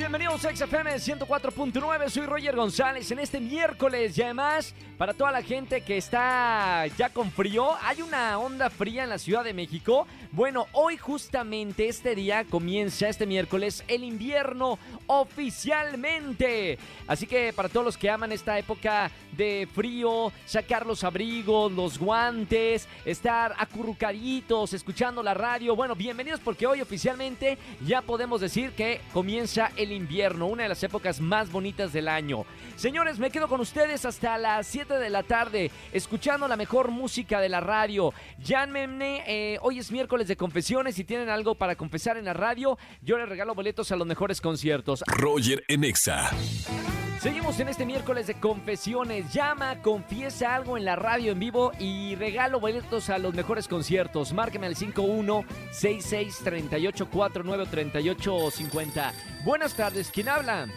bienvenidos a XFM 104.9, soy Roger González en este miércoles y además para toda la gente que está ya con frío, hay una onda fría en la Ciudad de México. Bueno, hoy justamente este día comienza este miércoles el invierno oficialmente. Así que para todos los que aman esta época de frío, sacar los abrigos, los guantes, estar acurrucaditos, escuchando la radio, bueno, bienvenidos porque hoy oficialmente ya podemos decir que comienza el invierno, una de las épocas más bonitas del año. Señores, me quedo con ustedes hasta las 7 de la tarde, escuchando la mejor música de la radio. Llámenme, eh, hoy es miércoles de confesiones, si tienen algo para confesar en la radio, yo les regalo boletos a los mejores conciertos. Roger en Exa. Seguimos en este miércoles de confesiones. Llama, confiesa algo en la radio en vivo y regalo boletos a los mejores conciertos. Márqueme al 51 66 38 49 38 50. Buenas tardes, ¿quién habla?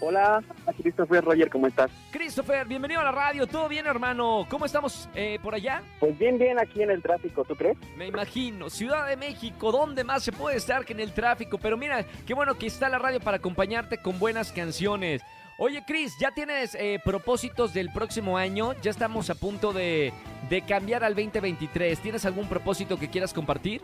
Hola, Christopher Roger, ¿cómo estás? Christopher, bienvenido a la radio. ¿Todo bien, hermano? ¿Cómo estamos eh, por allá? Pues bien, bien aquí en el tráfico, ¿tú crees? Me imagino. Ciudad de México, ¿dónde más se puede estar que en el tráfico? Pero mira, qué bueno que está la radio para acompañarte con buenas canciones. Oye, Chris, ¿ya tienes eh, propósitos del próximo año? Ya estamos a punto de, de cambiar al 2023. ¿Tienes algún propósito que quieras compartir?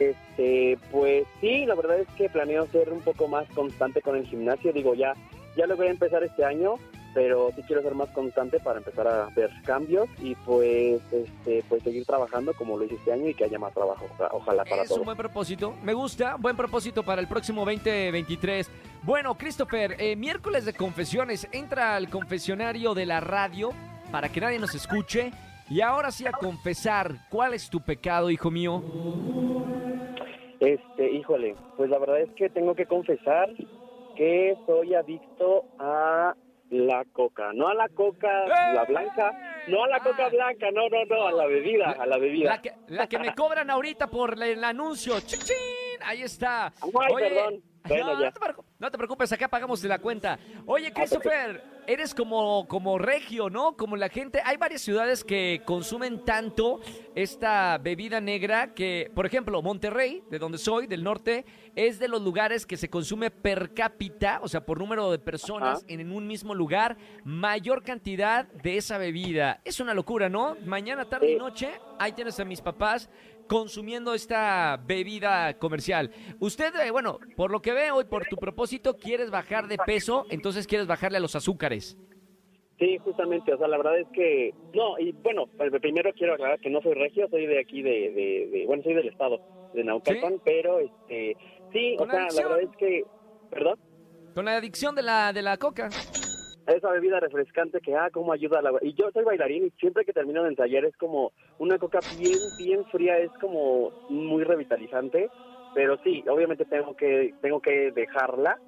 Este, pues sí, la verdad es que planeo ser un poco más constante con el gimnasio. Digo, ya, ya lo voy a empezar este año, pero sí quiero ser más constante para empezar a ver cambios y pues, este, pues seguir trabajando como lo hice este año y que haya más trabajo. Oja- Ojalá para es todos. un buen propósito. Me gusta. Buen propósito para el próximo 2023. Bueno, Christopher, eh, miércoles de confesiones. Entra al confesionario de la radio para que nadie nos escuche. Y ahora sí a confesar. ¿Cuál es tu pecado, hijo mío? Híjole, pues la verdad es que tengo que confesar que soy adicto a la coca. No a la coca, la blanca, no a la coca blanca, no, no, no, a la bebida, a la bebida. La que, la que me cobran ahorita por el anuncio. ¡Chin, chin! Ahí está. Ay, perdón. Bueno, no, te no te preocupes, acá pagamos de la cuenta. Oye, Christopher, eres como, como regio, ¿no? Como la gente. Hay varias ciudades que consumen tanto esta bebida negra que, por ejemplo, Monterrey, de donde soy, del norte, es de los lugares que se consume per cápita, o sea, por número de personas Ajá. en un mismo lugar, mayor cantidad de esa bebida. Es una locura, ¿no? Mañana, tarde y noche, ahí tienes a mis papás consumiendo esta bebida comercial. Usted, eh, bueno, por lo que veo y por tu propósito, quieres bajar de peso, entonces quieres bajarle a los azúcares. Sí, justamente, o sea, la verdad es que, no, y bueno, pues, primero quiero aclarar que no soy regio, soy de aquí de, de, de- bueno, soy del estado de Naucalpan, pero, este, sí, o sea, la verdad es que, perdón, Con la adicción de la, de la coca. Esa bebida refrescante que, ah, cómo ayuda a la... Y yo soy bailarín y siempre que termino de ensayar es como una coca bien, bien fría, es como muy revitalizante, pero sí, obviamente tengo que, tengo que dejarla,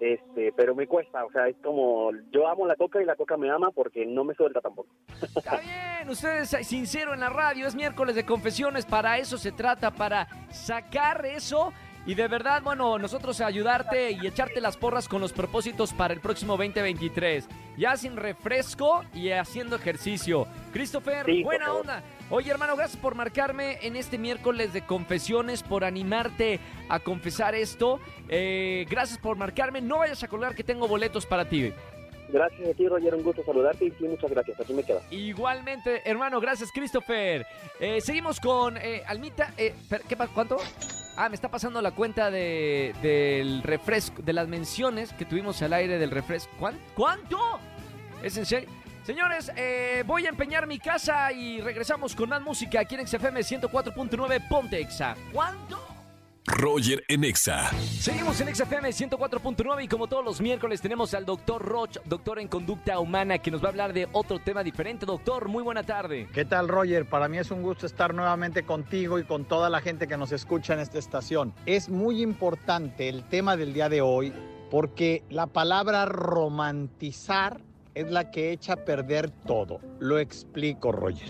este, pero me cuesta, o sea, es como, yo amo la coca y la coca me ama porque no me suelta tampoco. Está bien, ustedes eh, sincero en la radio, es miércoles de confesiones, para eso se trata, para sacar eso y de verdad, bueno, nosotros ayudarte y echarte las porras con los propósitos para el próximo 2023. Ya sin refresco y haciendo ejercicio. Christopher, Sí, buena onda. Oye, hermano, gracias por marcarme en este miércoles de confesiones, por animarte a confesar esto. Eh, gracias por marcarme. No vayas a colgar que tengo boletos para ti. Gracias a ti, Roger, un gusto saludarte y sí, muchas gracias, aquí me quedo. Igualmente, hermano, gracias, Christopher. Eh, seguimos con eh, Almita. Eh, ¿qué, ¿Cuánto? Ah, me está pasando la cuenta de, del refresco, de las menciones que tuvimos al aire del refresco. ¿Cuán- ¿Cuánto? ¿Es en serio? Señores, eh, voy a empeñar mi casa y regresamos con más música aquí en XFM 104.9 Ponte Exa. ¿Cuánto? Roger en Exa. Seguimos en XFM 104.9 y como todos los miércoles tenemos al doctor Roch, doctor en conducta humana, que nos va a hablar de otro tema diferente. Doctor, muy buena tarde. ¿Qué tal, Roger? Para mí es un gusto estar nuevamente contigo y con toda la gente que nos escucha en esta estación. Es muy importante el tema del día de hoy porque la palabra romantizar es la que echa a perder todo. Lo explico, Roger.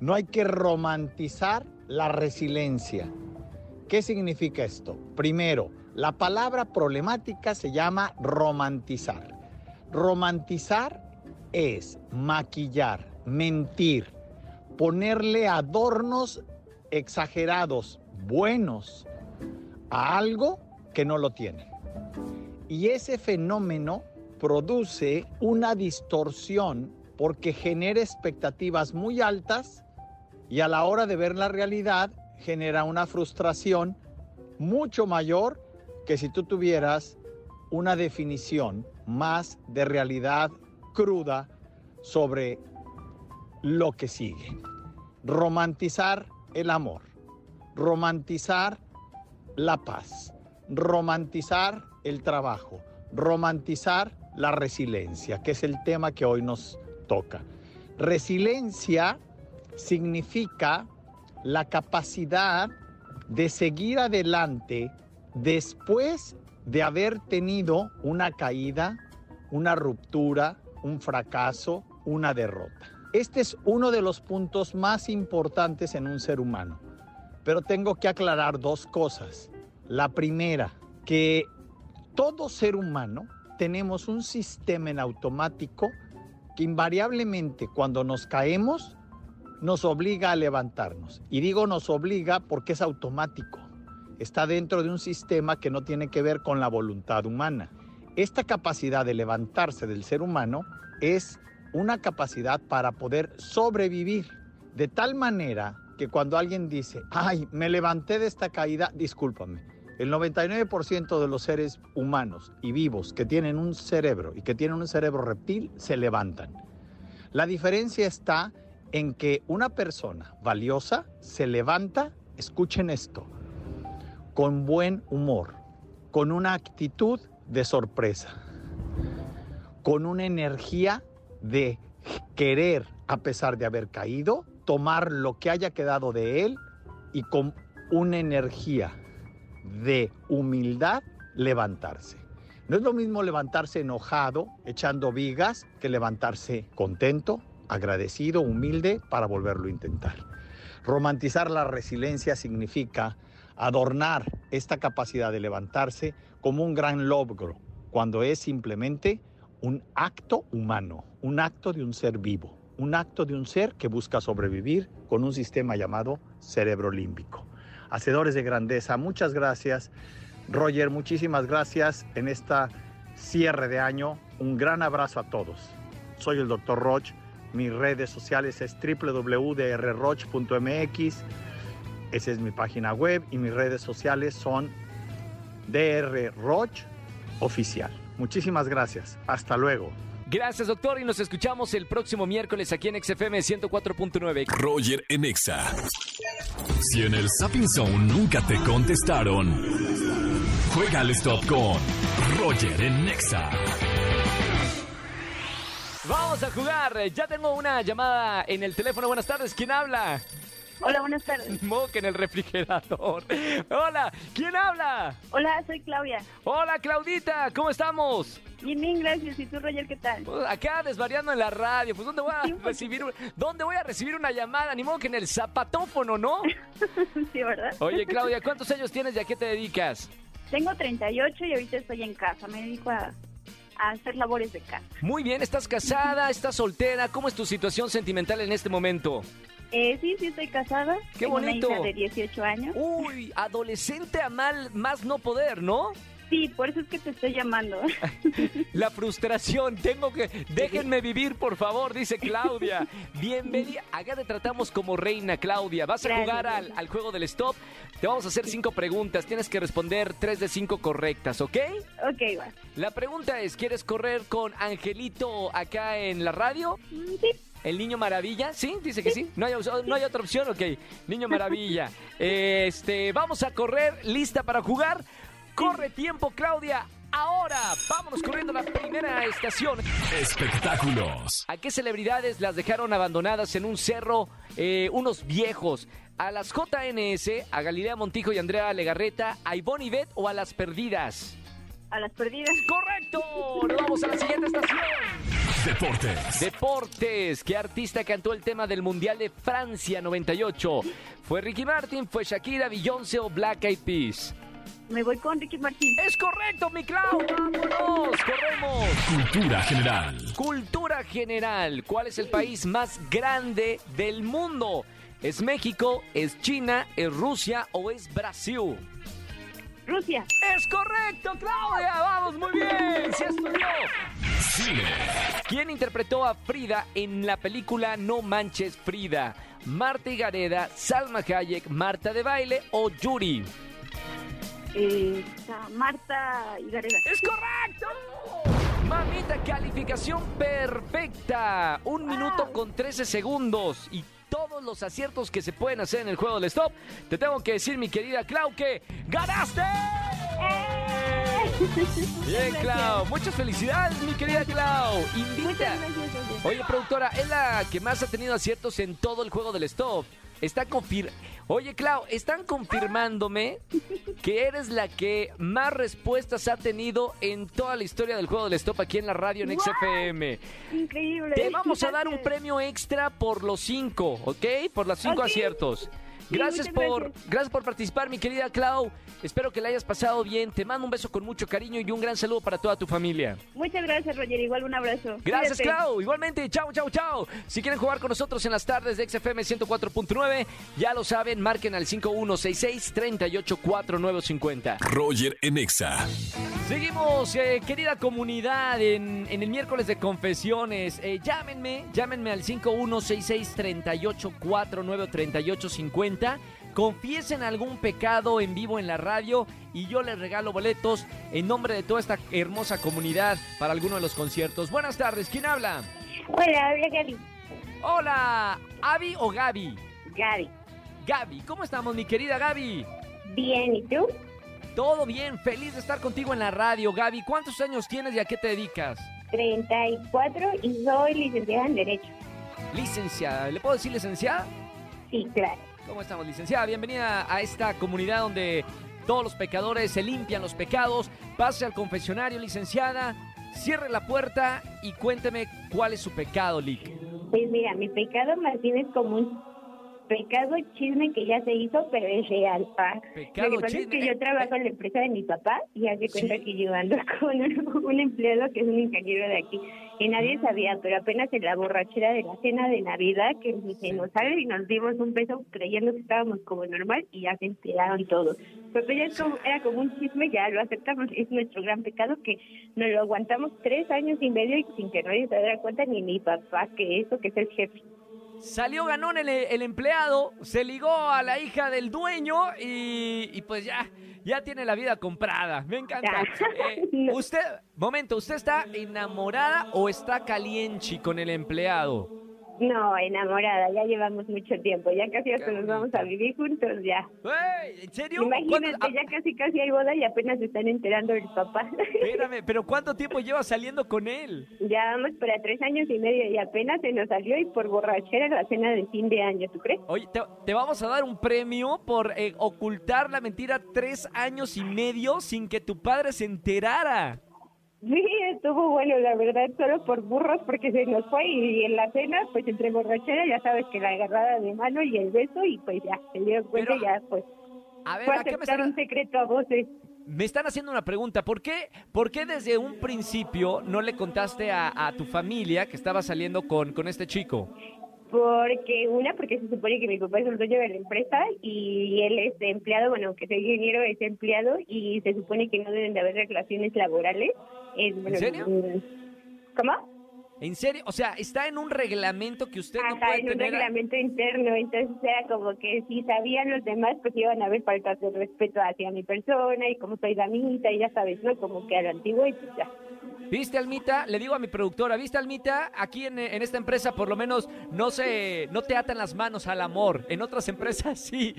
No hay que romantizar la resiliencia. ¿Qué significa esto? Primero, la palabra problemática se llama romantizar. Romantizar es maquillar, mentir, ponerle adornos exagerados, buenos, a algo que no lo tiene. Y ese fenómeno produce una distorsión porque genera expectativas muy altas y a la hora de ver la realidad genera una frustración mucho mayor que si tú tuvieras una definición más de realidad cruda sobre lo que sigue. Romantizar el amor, romantizar la paz, romantizar el trabajo, romantizar la resiliencia, que es el tema que hoy nos toca. Resiliencia significa la capacidad de seguir adelante después de haber tenido una caída, una ruptura, un fracaso, una derrota. Este es uno de los puntos más importantes en un ser humano. Pero tengo que aclarar dos cosas. La primera, que todo ser humano tenemos un sistema en automático que invariablemente cuando nos caemos nos obliga a levantarnos. Y digo nos obliga porque es automático. Está dentro de un sistema que no tiene que ver con la voluntad humana. Esta capacidad de levantarse del ser humano es una capacidad para poder sobrevivir de tal manera que cuando alguien dice, ay, me levanté de esta caída, discúlpame, el 99% de los seres humanos y vivos que tienen un cerebro y que tienen un cerebro reptil se levantan. La diferencia está en que una persona valiosa se levanta, escuchen esto, con buen humor, con una actitud de sorpresa, con una energía de querer, a pesar de haber caído, tomar lo que haya quedado de él y con una energía de humildad levantarse. No es lo mismo levantarse enojado, echando vigas, que levantarse contento, agradecido, humilde para volverlo a intentar. Romantizar la resiliencia significa adornar esta capacidad de levantarse como un gran logro, cuando es simplemente un acto humano, un acto de un ser vivo, un acto de un ser que busca sobrevivir con un sistema llamado cerebro límbico. Hacedores de grandeza, muchas gracias. Roger, muchísimas gracias en esta cierre de año. Un gran abrazo a todos. Soy el Dr. Roch. Mis redes sociales es www.drroch.mx. Esa es mi página web y mis redes sociales son drroch oficial. Muchísimas gracias. Hasta luego. Gracias, doctor, y nos escuchamos el próximo miércoles aquí en XFM 104.9. Roger en Exa. Si en el Sapping Zone nunca te contestaron, juega al stop con Roger en Exa. Vamos a jugar. Ya tengo una llamada en el teléfono. Buenas tardes. ¿Quién habla? Hola, buenas tardes. Moque en el refrigerador. Hola, ¿quién habla? Hola, soy Claudia. Hola, Claudita, ¿cómo estamos? Bien, bien, gracias. ¿Y tú, Roger, qué tal? Pues acá desvariando en la radio. Pues ¿dónde voy a recibir un- dónde voy a recibir una llamada? Ni modo que en el zapatófono, ¿no? sí, ¿verdad? Oye, Claudia, ¿cuántos años tienes y a qué te dedicas? Tengo 38 y ahorita estoy en casa. Me dedico a, a hacer labores de casa. Muy bien, ¿estás casada? ¿Estás soltera? ¿Cómo es tu situación sentimental en este momento? Eh, sí, sí, estoy casada. ¡Qué Tengo bonito! Una hija de 18 años. Uy, adolescente a mal más no poder, ¿no? Sí, por eso es que te estoy llamando. La frustración, tengo que... Déjenme vivir, por favor, dice Claudia. Bienvenida. Acá te tratamos como reina, Claudia. Vas a jugar al, al juego del stop. Te vamos a hacer cinco preguntas. Tienes que responder tres de cinco correctas, ¿ok? ok, va. La pregunta es, ¿quieres correr con Angelito acá en la radio? Mm, Sí, ¿El niño maravilla? ¿Sí? Dice que sí. ¿No hay, no hay otra opción? Ok. Niño maravilla. Este, vamos a correr. ¿Lista para jugar? Corre tiempo, Claudia. Ahora, vámonos corriendo a la primera estación. Espectáculos. ¿A qué celebridades las dejaron abandonadas en un cerro eh, unos viejos? ¿A las JNS, a Galilea Montijo y Andrea Legarreta, a Ivonne Ivet o a las perdidas? a las perdidas. ¡Correcto! Nos vamos a la siguiente estación. Deportes. Deportes. ¿Qué artista cantó el tema del Mundial de Francia 98? ¿Fue Ricky Martin, fue Shakira, Beyoncé o Black Eyed Peas? Me voy con Ricky Martín. Es correcto, mi Clau. Vámonos, corremos. Cultura general. Cultura general. ¿Cuál es el país más grande del mundo? ¿Es México, es China, es Rusia o es Brasil? Rusia. Es correcto, Claudia. Vamos, muy bien. Sí estudió. Cine. ¿Quién interpretó a Frida en la película No Manches Frida? Marta Higareda, Salma Hayek, Marta de Baile o Yuri. Eh, Marta Higareda. ¡Es correcto! Mamita, calificación perfecta. Un minuto con 13 segundos y todos los aciertos que se pueden hacer en el juego del stop. Te tengo que decir, mi querida Clau, que ganaste. Bien, Clau. Muchas felicidades, mi querida Clau. Invita. Oye, productora, es la que más ha tenido aciertos en todo el juego del stop. Está confir... Oye, Clau, están confirmándome que eres la que más respuestas ha tenido en toda la historia del juego del stop aquí en la radio en XFM. Increíble. Te vamos a dar un premio extra por los cinco, ¿ok? Por los cinco aciertos. Gracias por, gracias. gracias por participar, mi querida Clau. Espero que la hayas pasado bien. Te mando un beso con mucho cariño y un gran saludo para toda tu familia. Muchas gracias, Roger. Igual un abrazo. Gracias, Cuídate. Clau. Igualmente, chao, chao, chao. Si quieren jugar con nosotros en las tardes de XFM 104.9, ya lo saben, marquen al 5166-384950. Roger en Exa. Seguimos, eh, querida comunidad, en, en el miércoles de confesiones. Eh, llámenme, llámenme al 5166-3849-3850. Confiesen algún pecado en vivo en la radio y yo les regalo boletos en nombre de toda esta hermosa comunidad para alguno de los conciertos. Buenas tardes, ¿quién habla? Hola, habla Gaby. Hola, ¿Avi o Gaby? Gaby. Gaby, ¿cómo estamos, mi querida Gaby? Bien, ¿y tú? Todo bien, feliz de estar contigo en la radio, Gaby. ¿Cuántos años tienes y a qué te dedicas? 34 y soy licenciada en Derecho. Licenciada, ¿le puedo decir licenciada? Sí, claro. ¿Cómo estamos, licenciada? Bienvenida a esta comunidad donde todos los pecadores se limpian los pecados. Pase al confesionario, licenciada. Cierre la puerta y cuénteme cuál es su pecado, Lick. Pues mira, mi pecado bien es como un pecado chisme que ya se hizo, pero es real, pa. Pecado Lo que pasa chisme. es que yo trabajo en la empresa de mi papá y hace cuenta Sí. que yo ando con un, un empleado que es un ingeniero de aquí y nadie sabía, pero apenas en la borrachera de la cena de Navidad que se Sí. nos sale y nos dimos un beso creyendo que estábamos como normal y ya se enteraron todos. Pero ya es como, era como un chisme, ya lo aceptamos, es nuestro gran pecado que nos lo aguantamos tres años y medio y sin que nadie se diera cuenta ni mi papá que eso que es el jefe. Salió ganón el, el empleado, se ligó a la hija del dueño y, y pues ya, ya tiene la vida comprada. Me encanta. Eh, usted, momento, ¿usted está enamorada o está caliente con el empleado? No, enamorada, ya llevamos mucho tiempo, ya casi hasta nos vamos a vivir juntos ya. ¿En serio? Imagínate, ¿Cuánto- ya casi casi hay boda y apenas se están enterando del papá. ah, espérame, pero ¿cuánto tiempo lleva saliendo con él? ya vamos para tres años y medio y apenas se nos salió y por borrachera la cena de fin de año, ¿tú crees? Oye, te, te vamos a dar un premio por eh, ocultar la mentira tres años y medio sin que tu padre se enterara. Sí, estuvo bueno, la verdad, solo por burros porque se nos fue y en la cena, pues entre borrachera, ya sabes que la agarrada de mano y el beso y pues ya, se dieron cuenta y ya, pues A ver, fue ¿a qué me están, un secreto a voces. me están haciendo una pregunta? ¿Por qué, ¿Por qué desde un principio no le contaste a, a tu familia que estaba saliendo con, con este chico? Porque una, porque se supone que mi papá es el dueño de la empresa y él es empleado, bueno, que es ingeniero, es empleado y se supone que no deben de haber relaciones laborales. Es, bueno, serio? ¿Cómo? ¿En serio? O sea, está en un reglamento que usted no puede en un tener... reglamento interno, entonces era como que si sabían los demás, pues iban a haber faltas de respeto hacia mi persona y como soy damita y ya sabes, ¿no? Como que a lo antiguo y pues ya. ¿Viste, Almita? Le digo a mi productora, ¿viste, Almita? Aquí en, en esta empresa por lo menos no se, no te atan las manos al amor. En otras empresas sí,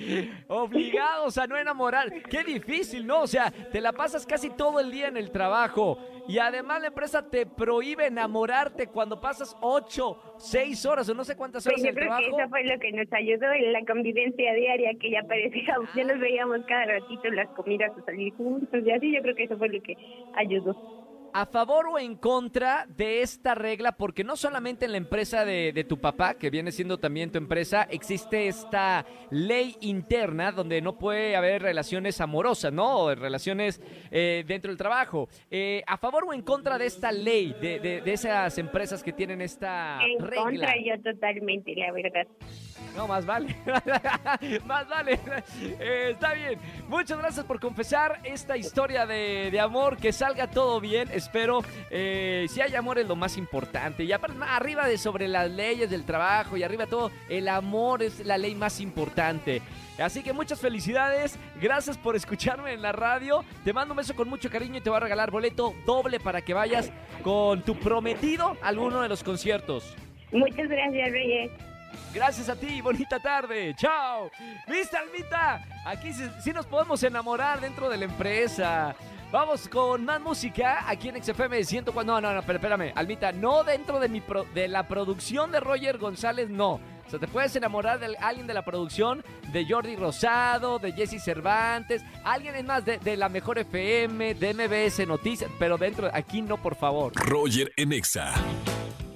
obligados a no enamorar. Qué difícil, ¿no? O sea, te la pasas casi todo el día en el trabajo y además la empresa te prohíbe enamorarte cuando pasas ocho, seis horas o no sé cuántas Pues horas en yo el creo que eso fue lo que nos ayudó en la convivencia diaria, que ya parecíamos, ya Ah. nos veíamos cada ratito en las comidas o salir juntos y así, yo creo que eso fue lo que ayudó. ¿A favor o en contra de esta regla? Porque no solamente en la empresa de, de, tu papá, que viene siendo también tu empresa, existe esta ley interna donde no puede haber relaciones amorosas, ¿no? O relaciones eh, dentro del trabajo. Eh, ¿A favor o en contra de esta ley, de, de, de esas empresas que tienen esta en regla? En contra yo totalmente, la verdad. No, más vale. más vale. Eh, está bien. Muchas gracias por confesar esta historia de, de amor. Que salga todo bien. Espero. Eh, si hay amor es lo más importante. Y aparte, arriba de sobre las leyes del trabajo y arriba todo, el amor es la ley más importante. Así que muchas felicidades. Gracias por escucharme en la radio. Te mando un beso con mucho cariño y te voy a regalar boleto doble para que vayas con tu prometido a alguno de los conciertos. Muchas gracias, Reyes. Gracias a ti, bonita tarde. Chao. ¿Viste, Almita? Aquí sí, nos podemos enamorar dentro de la empresa. Vamos con más música aquí en XFM 104. No, no, no, pero espérame, Almita, no dentro de, mi pro, de la producción de Roger González, no. O sea, te puedes enamorar de alguien de la producción, de Jordi Rosado, de Jesse Cervantes, alguien es más de, de, la Mejor FM, de MBS Noticias, pero dentro, aquí no, por favor. Roger en Exa.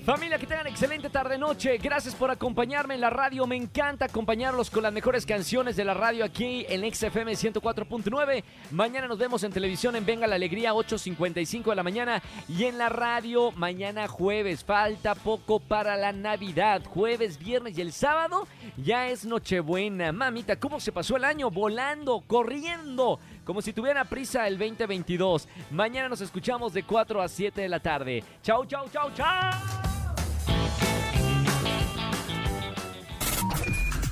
Familia, que tengan excelente tarde-noche. Gracias por acompañarme en la radio. Me encanta acompañarlos con las mejores canciones de la radio aquí en XFM 104.9. Mañana nos vemos en televisión en Venga la Alegría, 8.55 de la mañana. Y en la radio, mañana jueves. Falta poco para la Navidad. Jueves, viernes y el sábado ya es Nochebuena. Mamita, ¿cómo se pasó el año? Volando, corriendo como si tuviera prisa el 2022. Mañana nos escuchamos de 4 a 7 de la tarde. Chau, chau, chau, chau.